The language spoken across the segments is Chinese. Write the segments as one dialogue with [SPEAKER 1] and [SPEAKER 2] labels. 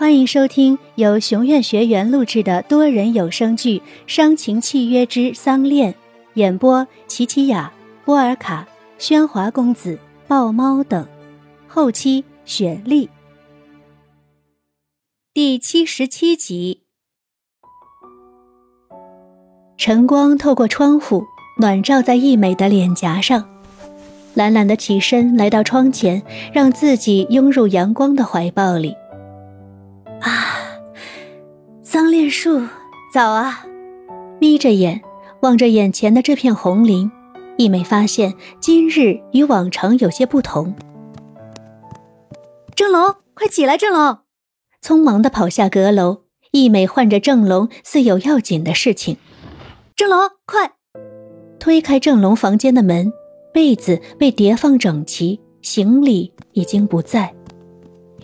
[SPEAKER 1] 欢迎收听由熊院学员录制的多人有声剧《伤情契约之丧恋》，演播：琪琪雅、波尔卡、喧哗公子、豹猫等，后期雪莉。第七十七集，晨光透过窗户，暖照在易美的脸颊上，懒懒的起身来到窗前，让自己拥入阳光的怀抱里。桑恋树，早啊！眯着眼望着眼前的这片红林，一美发现今日与往常有些不同。郑龙，快起来！郑龙，匆忙的跑下阁楼，一美唤着郑龙，似有要紧的事情。郑龙，快！推开郑龙房间的门，被子被叠放整齐，行李已经不在。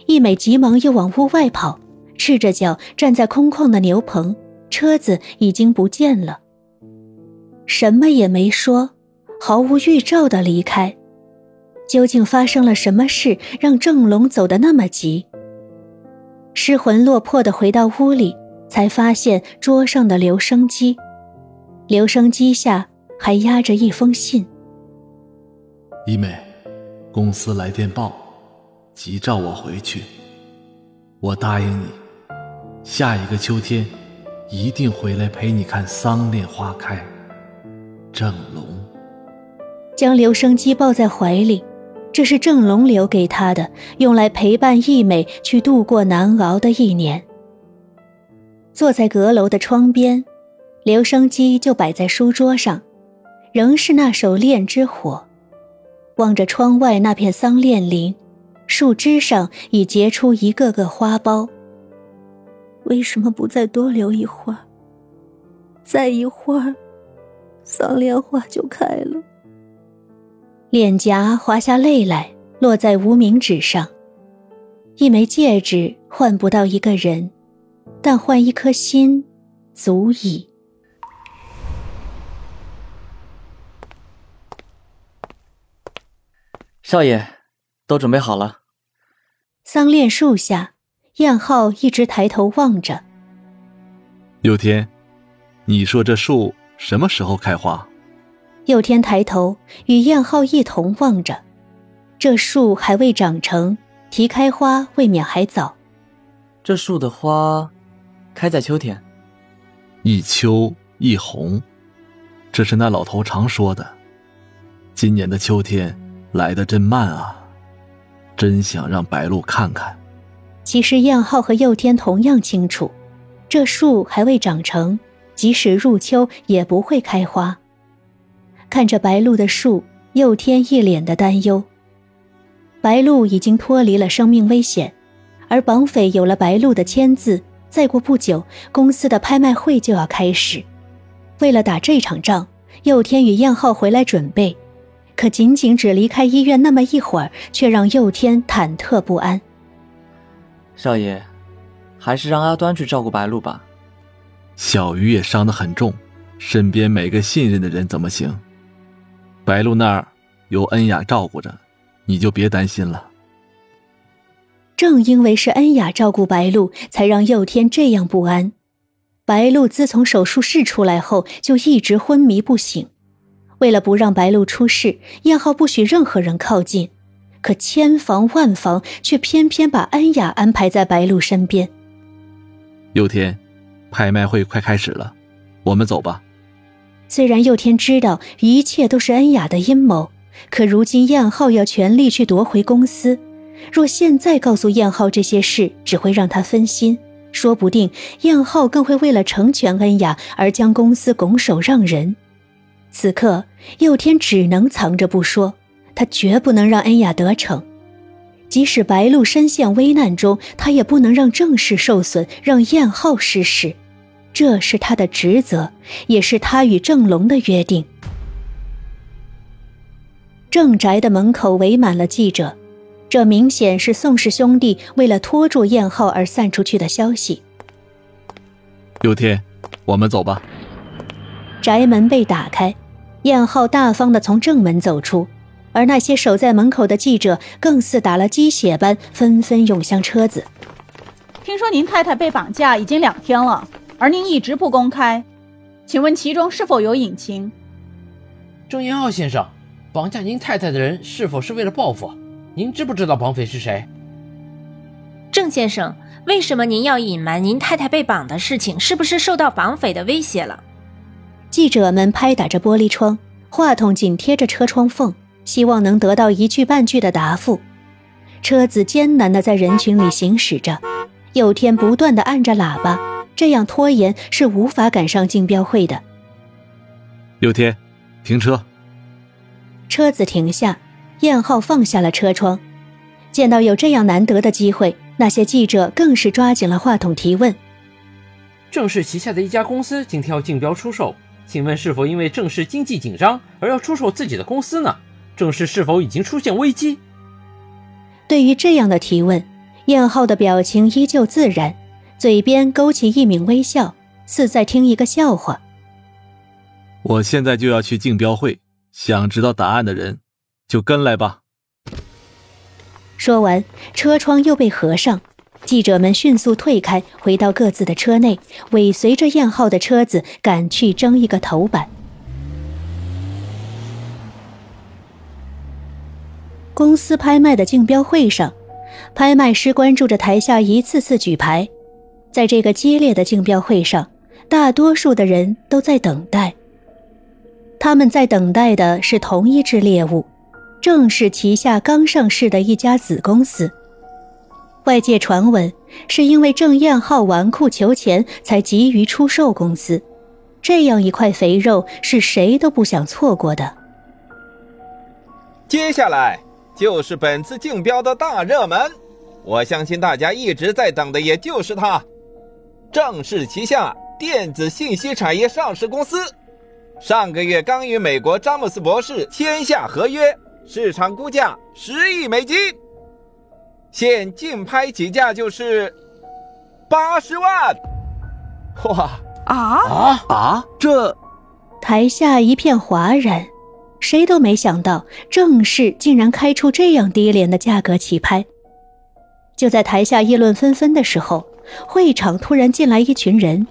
[SPEAKER 1] 一美急忙又往屋外跑。赤着脚站在空旷的牛棚，车子已经不见了。什么也没说，毫无预兆的离开。究竟发生了什么事，让郑龙走得那么急？失魂落魄的回到屋里，才发现桌上的留声机，留声机下还压着一封信。
[SPEAKER 2] 一美，公司来电报，急召我回去。我答应你。下一个秋天，一定回来陪你看桑恋花开。郑龙
[SPEAKER 1] 将留声机抱在怀里，这是郑龙留给他的，用来陪伴易美去度过难熬的一年。坐在阁楼的窗边，留声机就摆在书桌上，仍是那首《恋之火》。望着窗外那片桑恋林，树枝上已结出一个个花苞。为什么不再多留一会儿？再一会儿，桑莲花就开了。脸颊滑下泪来，落在无名指上。一枚戒指换不到一个人，但换一颗心，足矣。
[SPEAKER 3] 少爷，都准备好了。
[SPEAKER 1] 桑恋树下。燕浩一直抬头望着。
[SPEAKER 2] 佑天，你说这树什么时候开花？
[SPEAKER 1] 佑天抬头与燕浩一同望着，这树还未长成，提开花未免还早。
[SPEAKER 3] 这树的花，开在秋天。
[SPEAKER 2] 一秋一红，这是那老头常说的。今年的秋天来得真慢啊，真想让白露看看。
[SPEAKER 1] 其实燕浩和佑天同样清楚，这树还未长成，即使入秋也不会开花。看着白露的树，佑天一脸的担忧。白露已经脱离了生命危险，而绑匪有了白露的签字，再过不久，公司的拍卖会就要开始。为了打这场仗，佑天与燕浩回来准备，可仅仅只离开医院那么一会儿，却让佑天忐忑不安。
[SPEAKER 3] 少爷，还是让阿端去照顾白露吧。
[SPEAKER 2] 小鱼也伤得很重，身边没个信任的人怎么行？白露那儿有恩雅照顾着，你就别担心了。
[SPEAKER 1] 正因为是恩雅照顾白露，才让佑天这样不安。白露自从手术室出来后，就一直昏迷不醒。为了不让白露出事，燕浩不许任何人靠近。可千防万防，却偏偏把恩雅安排在白露身边。
[SPEAKER 2] 佑天，拍卖会快开始了，我们走吧。
[SPEAKER 1] 虽然佑天知道一切都是恩雅的阴谋，可如今燕浩要全力去夺回公司，若现在告诉燕浩这些事，只会让他分心，说不定燕浩更会为了成全恩雅而将公司拱手让人。此刻，佑天只能藏着不说。他绝不能让恩雅得逞，即使白露身陷危难中，他也不能让正事受损，让燕浩失势。这是他的职责，也是他与郑龙的约定。郑宅的门口围满了记者，这明显是宋氏兄弟为了拖住燕浩而散出去的消息。
[SPEAKER 2] 有天，我们走吧。
[SPEAKER 1] 宅门被打开，燕浩大方的从正门走出。而那些守在门口的记者更似打了鸡血般，纷纷涌向车子。
[SPEAKER 4] 听说您太太被绑架已经两天了，而您一直不公开，请问其中是否有隐情？
[SPEAKER 5] 郑延浩先生，绑架您太太的人是否是为了报复？您知不知道绑匪是谁？
[SPEAKER 6] 郑先生，为什么您要隐瞒您太太被绑的事情？是不是受到绑匪的威胁了？
[SPEAKER 1] 记者们拍打着玻璃窗，话筒紧贴着车窗缝，希望能得到一句半句的答复。车子艰难地在人群里行驶着，有天不断地按着喇叭，这样拖延是无法赶上竞标会的。
[SPEAKER 2] 有天，停车。
[SPEAKER 1] 车子停下，燕浩放下了车窗，见到有这样难得的机会，那些记者更是抓紧了话筒提问。
[SPEAKER 5] 郑氏旗下的一家公司今天要竞标出售，请问是否因为郑氏经济紧张而要出售自己的公司呢？郑氏是否已经出现危机？
[SPEAKER 1] 对于这样的提问，燕浩的表情依旧自然，嘴边勾起一抿微笑，似在听一个笑话。
[SPEAKER 2] 我现在就要去竞标会，想知道答案的人，就跟来吧。
[SPEAKER 1] 说完，车窗又被合上，记者们迅速退开，回到各自的车内，尾随着燕浩的车子赶去争一个头版。公司拍卖的竞标会上，拍卖师关注着台下一次次举牌。在这个激烈的竞标会上，大多数的人都在等待。他们在等待的是同一只猎物，正是旗下刚上市的一家子公司。外界传闻，是因为郑燕浩纨绔求钱，才急于出售公司。这样一块肥肉，是谁都不想错过的。
[SPEAKER 7] 接下来。就是本次竞标的大热门，我相信大家一直在等的，也就是它——正式旗下电子信息产业上市公司。上个月刚与美国詹姆斯博士签下合约，市场估价十亿美金，现竞拍起价就是八十万。哇
[SPEAKER 4] 啊
[SPEAKER 2] 啊啊！这
[SPEAKER 1] 台下一片哗然。谁都没想到，郑氏竟然开出这样低廉的价格起拍。就在台下议论纷纷的时候，会场突然进来一群人，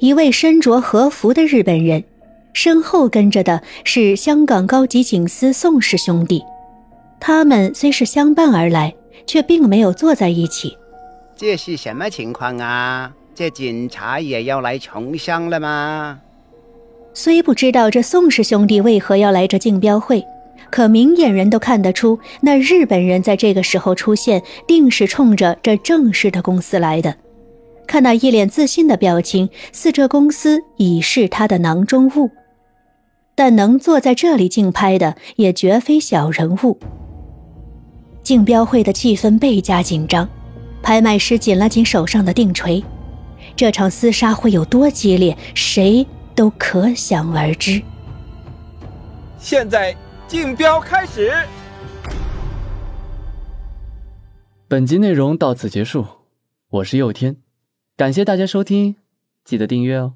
[SPEAKER 1] 一位身着和服的日本人，身后跟着的是香港高级警司宋氏兄弟。他们虽是相伴而来，却并没有坐在一起。
[SPEAKER 8] 这是什么情况啊？这警察也要来从商了吗？
[SPEAKER 1] 虽不知道这宋氏兄弟为何要来这竞标会，可明眼人都看得出，那日本人在这个时候出现，定是冲着这正式的公司来的。看那一脸自信的表情，似这公司已是他的囊中物。但能坐在这里竞拍的，也绝非小人物。竞标会的气氛倍加紧张，拍卖师紧了紧手上的定锤。这场厮杀会有多激烈？谁？都可想而知。
[SPEAKER 7] 现在竞标开始。
[SPEAKER 3] 本集内容到此结束，我是佑天，感谢大家收听，记得订阅哦。